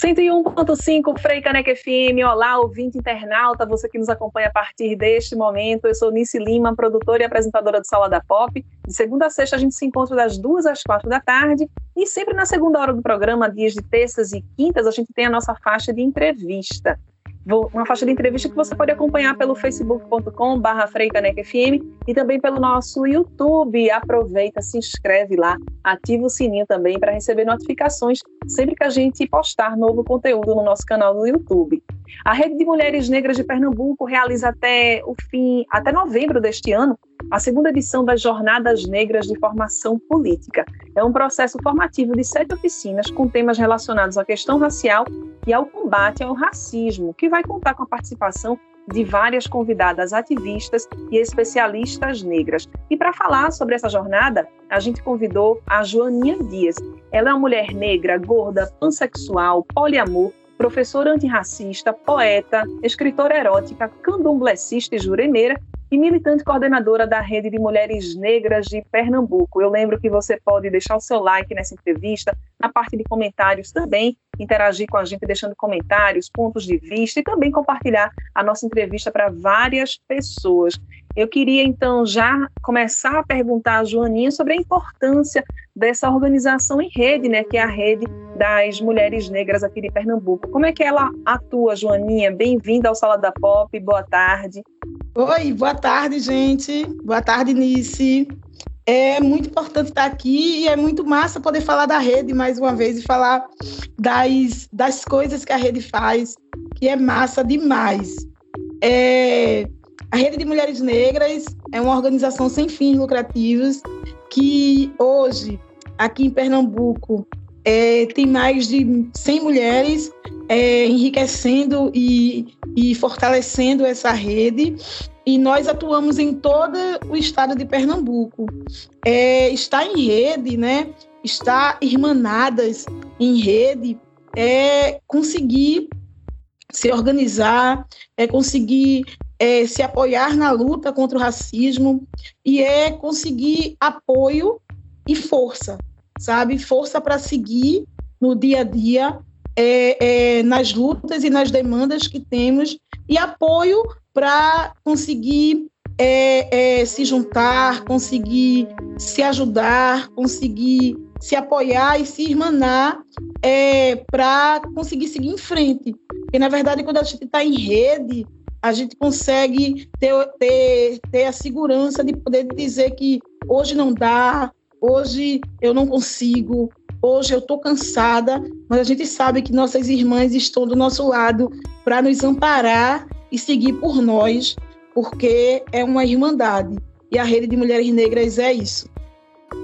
101.5 Frei Caneca FM, olá ouvinte internauta, você que nos acompanha a partir deste momento, eu sou Nice Lima, produtora e apresentadora do Sala da Pop, de segunda a sexta a gente se encontra das duas às quatro da tarde. E sempre na segunda hora do programa, dias de terças e quintas, a gente tem a nossa faixa de entrevista uma faixa de entrevista que você pode acompanhar pelo facebook.com barra e também pelo nosso YouTube. Aproveita, se inscreve lá, ativa o sininho também para receber notificações sempre que a gente postar novo conteúdo no nosso canal do YouTube. A Rede de Mulheres Negras de Pernambuco realiza até o fim, até novembro deste ano, a segunda edição das Jornadas Negras de Formação Política. É um processo formativo de sete oficinas com temas relacionados à questão racial e ao combate ao racismo, que vai contar com a participação de várias convidadas ativistas e especialistas negras. E para falar sobre essa jornada, a gente convidou a Joaninha Dias. Ela é uma mulher negra, gorda, pansexual, poliamor, professora antirracista, poeta, escritora erótica, candomblessista e juremeira e militante coordenadora da Rede de Mulheres Negras de Pernambuco. Eu lembro que você pode deixar o seu like nessa entrevista, na parte de comentários também, interagir com a gente deixando comentários, pontos de vista e também compartilhar a nossa entrevista para várias pessoas. Eu queria então já começar a perguntar a Joaninha sobre a importância dessa organização em rede, né, que é a rede das mulheres negras aqui de Pernambuco. Como é que ela atua, Joaninha? Bem-vinda ao Sala da Pop, boa tarde. Oi, boa tarde, gente. Boa tarde, Nice. É muito importante estar aqui e é muito massa poder falar da rede mais uma vez e falar das, das coisas que a rede faz, que é massa demais. É, a Rede de Mulheres Negras é uma organização sem fins lucrativos que hoje, aqui em Pernambuco, é, tem mais de 100 mulheres é, enriquecendo e, e fortalecendo essa rede e nós atuamos em todo o estado de Pernambuco. É, está em rede, né? Está irmanadas em rede, é conseguir se organizar, é conseguir é, se apoiar na luta contra o racismo e é conseguir apoio e força, sabe? Força para seguir no dia a dia é, é, nas lutas e nas demandas que temos e apoio para conseguir é, é, se juntar, conseguir se ajudar, conseguir se apoiar e se irmanar é, para conseguir seguir em frente. Porque, na verdade, quando a gente está em rede, a gente consegue ter, ter, ter a segurança de poder dizer que hoje não dá, hoje eu não consigo, hoje eu estou cansada, mas a gente sabe que nossas irmãs estão do nosso lado para nos amparar e seguir por nós, porque é uma irmandade. E a Rede de Mulheres Negras é isso.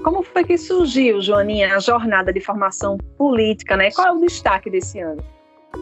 Como foi que surgiu, Joaninha, a jornada de formação política, né? Qual é o destaque desse ano?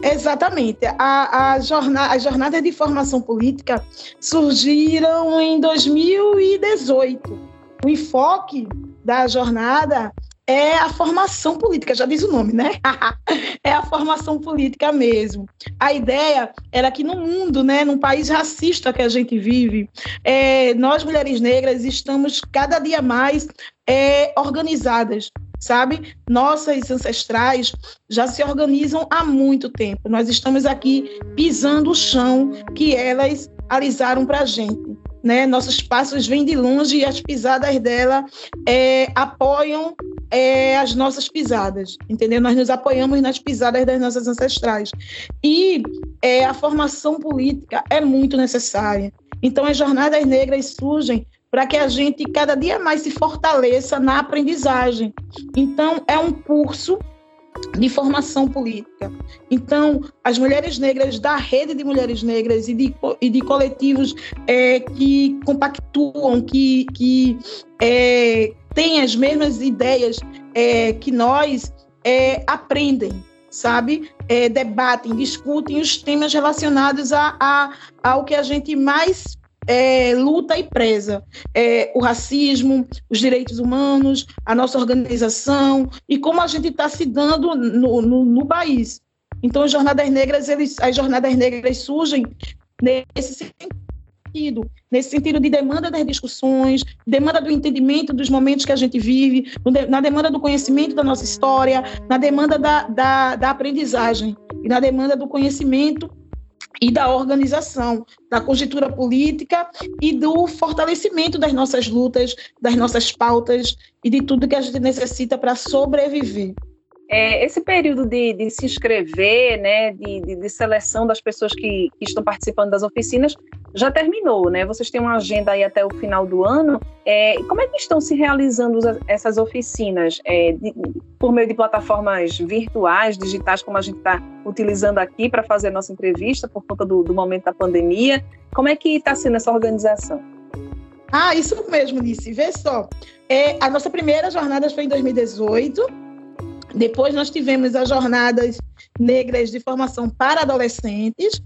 Exatamente. A, a jornada, as jornadas de formação política surgiram em 2018. O enfoque da jornada é a formação política, já diz o nome, né? é a formação política mesmo. A ideia era que no mundo, né, num país racista que a gente vive, é, nós mulheres negras estamos cada dia mais é, organizadas, sabe? Nossas ancestrais já se organizam há muito tempo. Nós estamos aqui pisando o chão que elas alisaram para a gente. Né? Nossos passos vêm de longe e as pisadas dela é, apoiam é, as nossas pisadas, entendeu? Nós nos apoiamos nas pisadas das nossas ancestrais. E é, a formação política é muito necessária. Então, as jornadas negras surgem para que a gente cada dia mais se fortaleça na aprendizagem. Então, é um curso de formação política. Então, as mulheres negras da rede de mulheres negras e de, e de coletivos é, que compactuam, que, que é, têm as mesmas ideias é, que nós, é, aprendem, sabe? É, debatem, discutem os temas relacionados a, a, ao que a gente mais é, luta e preza é, o racismo, os direitos humanos, a nossa organização e como a gente está se dando no, no, no, país. Então, as jornadas negras, eles, as jornadas negras surgem nesse sentido, nesse sentido de demanda das discussões, demanda do entendimento dos momentos que a gente vive, na demanda do conhecimento da nossa história, na demanda da, da, da aprendizagem. e na demanda do conhecimento e da organização, da conjuntura política e do fortalecimento das nossas lutas, das nossas pautas e de tudo que a gente necessita para sobreviver. É, esse período de, de, se inscrever, né, de, de, de seleção das pessoas que, que, estão participando das oficinas, já terminou, né? Vocês têm uma agenda aí até o final do ano. É, como é que estão se realizando essas oficinas? É, por meio de plataformas virtuais, digitais, como a gente está utilizando aqui para fazer a nossa entrevista, por conta do, do momento da pandemia. Como é que está sendo essa organização? Ah, isso mesmo, Nice. Vê só. É, a nossa primeira jornada foi em 2018 depois nós tivemos as jornadas negras de formação para adolescentes.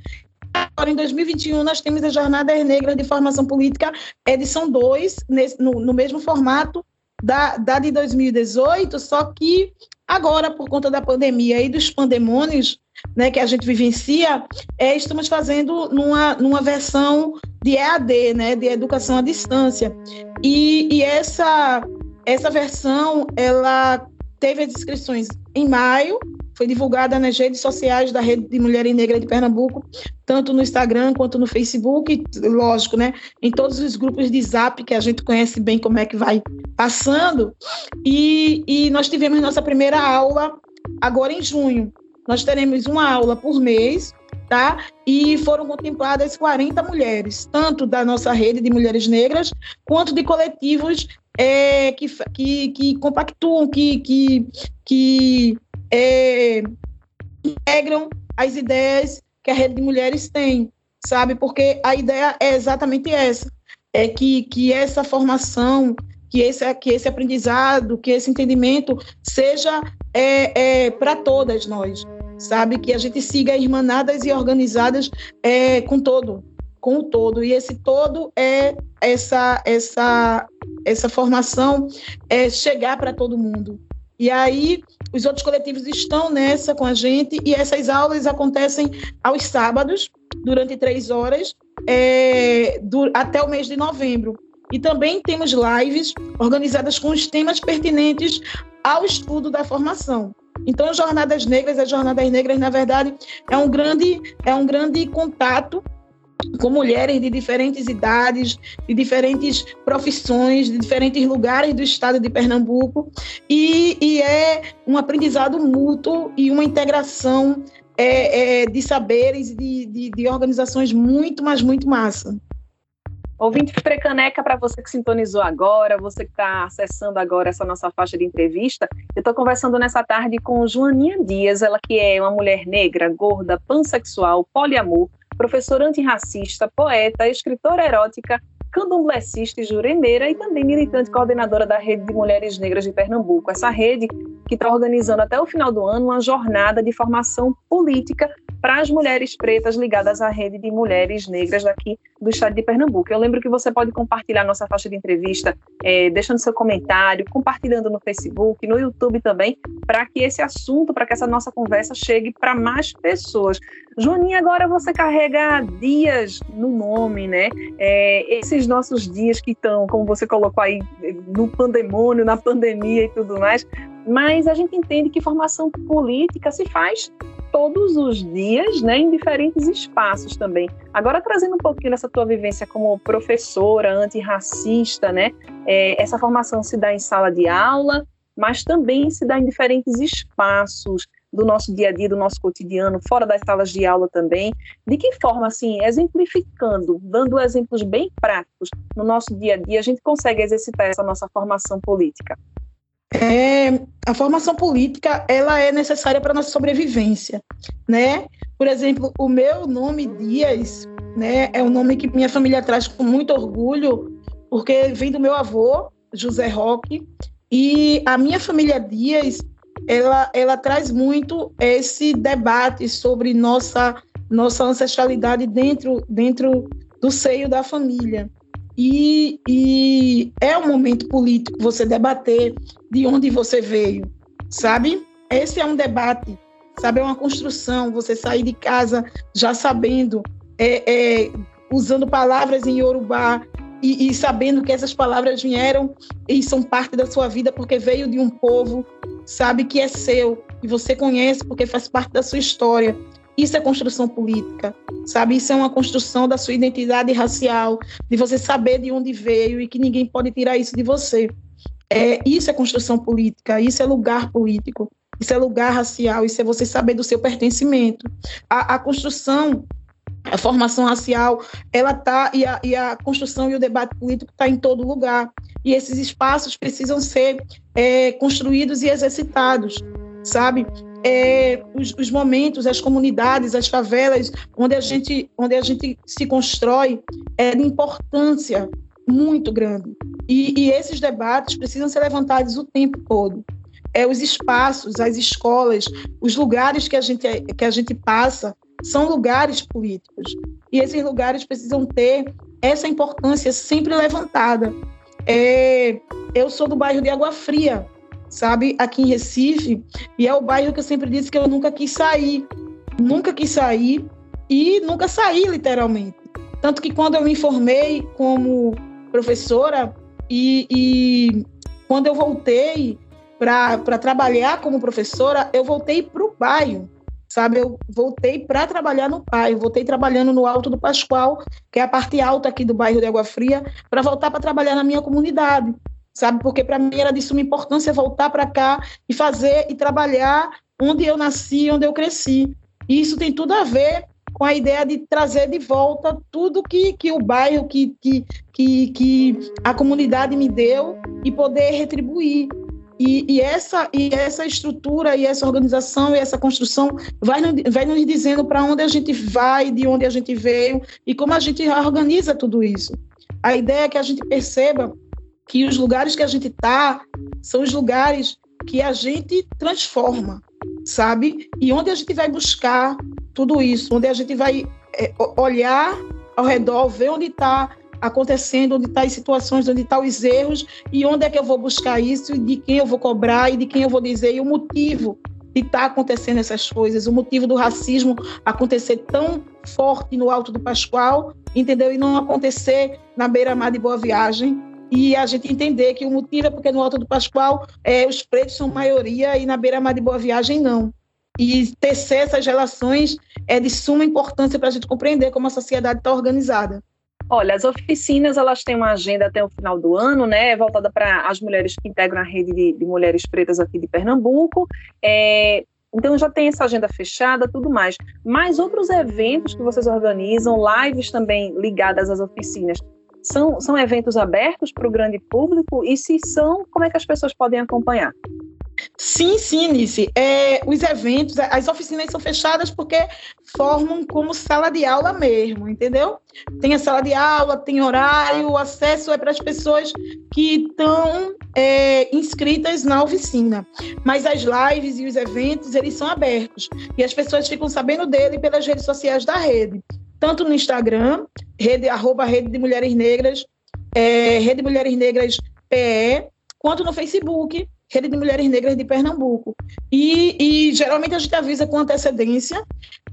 Agora, em 2021, nós temos as jornadas negras de formação política, edição 2, no, no mesmo formato da, da de 2018, só que agora, por conta da pandemia e dos pandemônios né, que a gente vivencia, é, estamos fazendo numa, numa versão de EAD, né, de educação à distância. E, e essa, essa versão, ela teve as inscrições em maio, foi divulgada nas redes sociais da Rede de Mulheres Negras de Pernambuco, tanto no Instagram quanto no Facebook, lógico, né? Em todos os grupos de Zap, que a gente conhece bem como é que vai passando. E, e nós tivemos nossa primeira aula agora em junho. Nós teremos uma aula por mês, tá? E foram contempladas 40 mulheres, tanto da nossa rede de mulheres negras, quanto de coletivos é, que, que, que compactuam, que, que, que é, integram as ideias que a rede de mulheres tem, sabe? Porque a ideia é exatamente essa, é que, que essa formação, que esse, que esse aprendizado, que esse entendimento seja é, é, para todas nós, sabe? Que a gente siga irmanadas e organizadas é, com todo, com o todo. E esse todo é essa essa essa formação é chegar para todo mundo. E aí os outros coletivos estão nessa com a gente e essas aulas acontecem aos sábados durante três horas é, do, até o mês de novembro. E também temos lives organizadas com os temas pertinentes ao estudo da formação. Então, as Jornadas Negras, as Jornadas Negras, na verdade, é um grande, é um grande contato com mulheres de diferentes idades, de diferentes profissões, de diferentes lugares do estado de Pernambuco, e, e é um aprendizado mútuo e uma integração é, é, de saberes, de, de, de organizações muito, mas muito massa. Ouvinte Frecaneca, para você que sintonizou agora, você que está acessando agora essa nossa faixa de entrevista, eu estou conversando nessa tarde com Joaninha Dias, ela que é uma mulher negra, gorda, pansexual, poliamor, professora antirracista, poeta, escritora erótica, candomblessista e jureneira e também militante coordenadora da Rede de Mulheres Negras de Pernambuco. Essa rede que está organizando até o final do ano uma jornada de formação política para as mulheres pretas ligadas à rede de mulheres negras daqui do estado de Pernambuco. Eu lembro que você pode compartilhar nossa faixa de entrevista, é, deixando seu comentário, compartilhando no Facebook, no YouTube também, para que esse assunto, para que essa nossa conversa chegue para mais pessoas. Joaninha, agora você carrega dias no nome, né? É, esses nossos dias que estão, como você colocou aí, no pandemônio, na pandemia e tudo mais, mas a gente entende que formação política se faz todos os dias, né, em diferentes espaços também. Agora trazendo um pouquinho dessa tua vivência como professora antirracista, né, é, essa formação se dá em sala de aula, mas também se dá em diferentes espaços do nosso dia a dia, do nosso cotidiano, fora das salas de aula também. De que forma, assim, exemplificando, dando exemplos bem práticos no nosso dia a dia, a gente consegue exercitar essa nossa formação política? É, a formação política ela é necessária para nossa sobrevivência, né? Por exemplo, o meu nome Dias, né, é um nome que minha família traz com muito orgulho, porque vem do meu avô José Roque e a minha família Dias, ela ela traz muito esse debate sobre nossa nossa ancestralidade dentro dentro do seio da família. E, e é um momento político você debater de onde você veio, sabe? Esse é um debate, sabe? É uma construção. Você sair de casa já sabendo, é, é, usando palavras em Yorubá e, e, sabendo que essas palavras vieram e são parte da sua vida porque veio de um povo, sabe? Que é seu, e você conhece porque faz parte da sua história. Isso é construção política, sabe? Isso é uma construção da sua identidade racial, de você saber de onde veio e que ninguém pode tirar isso de você. É, isso é construção política, isso é lugar político, isso é lugar racial, isso é você saber do seu pertencimento. A, a construção a formação racial, ela tá e a, e a construção e o debate político está em todo lugar. E esses espaços precisam ser é, construídos e exercitados, sabe? É, os, os, momentos, as comunidades, as favelas, onde a gente, onde a gente se constrói, é de importância muito grande. E, e esses debates precisam ser levantados o tempo todo. É, os espaços, as escolas, os lugares que a gente, que a gente passa, são lugares políticos. E esses lugares precisam ter essa importância sempre levantada. É, eu sou do bairro de Água Fria, sabe, aqui em Recife, e é o bairro que eu sempre disse que eu nunca quis sair. Nunca quis sair e nunca saí, literalmente. Tanto que quando eu me formei como professora e, e quando eu voltei para trabalhar como professora, eu voltei para o bairro sabe? Eu voltei para trabalhar no pai, voltei trabalhando no Alto do Pascoal, que é a parte alta aqui do bairro de Água Fria, para voltar para trabalhar na minha comunidade, sabe? Porque para mim era de suma importância voltar para cá e fazer e trabalhar onde eu nasci, onde eu cresci. E isso tem tudo a ver com a ideia de trazer de volta tudo que, que o bairro, que, que, que, que a comunidade me deu e poder retribuir. E, e, essa, e essa estrutura, e essa organização, e essa construção vai, vai nos dizendo para onde a gente vai, de onde a gente veio e como a gente organiza tudo isso. A ideia é que a gente perceba que os lugares que a gente está são os lugares que a gente transforma, sabe? E onde a gente vai buscar tudo isso, onde a gente vai é, olhar ao redor, ver onde está acontecendo, onde estão tá as situações, onde estão tá os erros e onde é que eu vou buscar isso, e de quem eu vou cobrar e de quem eu vou dizer e o motivo de estar tá acontecendo essas coisas, o motivo do racismo acontecer tão forte no Alto do Pascoal, entendeu? E não acontecer na beira-mar de Boa Viagem. E a gente entender que o motivo é porque no Alto do Pascoal é, os pretos são maioria e na beira-mar de Boa Viagem não. E tecer essas relações é de suma importância para a gente compreender como a sociedade está organizada. Olha, as oficinas elas têm uma agenda até o final do ano, né, voltada para as mulheres que integram a rede de, de mulheres pretas aqui de Pernambuco. É, então já tem essa agenda fechada, tudo mais. Mas outros eventos que vocês organizam, lives também ligadas às oficinas, são, são eventos abertos para o grande público? E se são, como é que as pessoas podem acompanhar? Sim, sim, Nice. É, os eventos, as oficinas são fechadas porque formam como sala de aula mesmo, entendeu? Tem a sala de aula, tem horário, o acesso é para as pessoas que estão é, inscritas na oficina. Mas as lives e os eventos, eles são abertos. E as pessoas ficam sabendo dele pelas redes sociais da rede. Tanto no Instagram, rede, arroba Rede de Mulheres Negras, é, Rede Mulheres Negras PE, quanto no Facebook, Rede de Mulheres Negras de Pernambuco. E, e geralmente a gente avisa com antecedência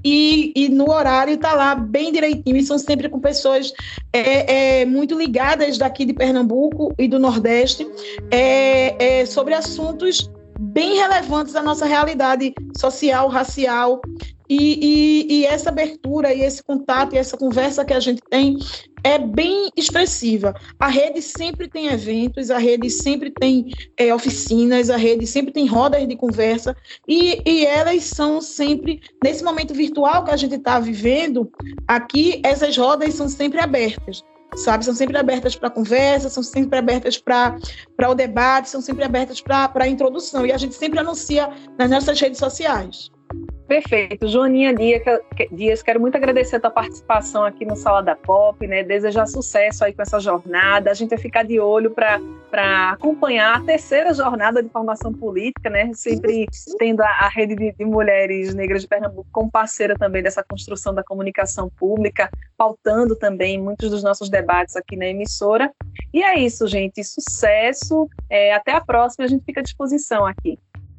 e, e no horário está lá bem direitinho. E são sempre com pessoas é, é, muito ligadas daqui de Pernambuco e do Nordeste é, é sobre assuntos bem relevantes à nossa realidade social, racial e, e, e, essa abertura e esse contato e essa conversa que a gente tem é bem expressiva. A rede sempre tem eventos, a rede sempre tem é, oficinas, a rede sempre tem rodas de conversa e, e elas são sempre, nesse momento virtual que a gente está vivendo, aqui essas rodas são sempre abertas sabe? São sempre abertas para conversa, são sempre abertas para o debate, são sempre abertas para a introdução. E a gente sempre anuncia nas nossas redes sociais. Perfeito. Joaninha Dias, quero muito agradecer a tua participação aqui no Sala da Pop, né? Desejar sucesso aí com essa jornada. A gente vai ficar de olho para acompanhar a terceira jornada de formação política, né? Sempre tendo a, a rede de, de, mulheres negras de Pernambuco como parceira também dessa construção da comunicação pública, pautando também muitos dos nossos debates aqui na emissora. E é isso, gente. Sucesso. É, até a próxima. A gente fica à disposição aqui.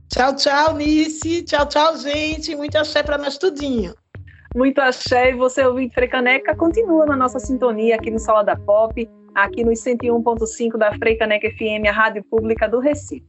Tchau, tchau, Nice. Tchau, tchau, gente. Muito axé para nós tudinho. Muito axé. E você, ouvinte Freicaneca, continua na nossa sintonia aqui no Sala da Pop, aqui no 101.5 da Freicaneca FM, a rádio pública do Recife.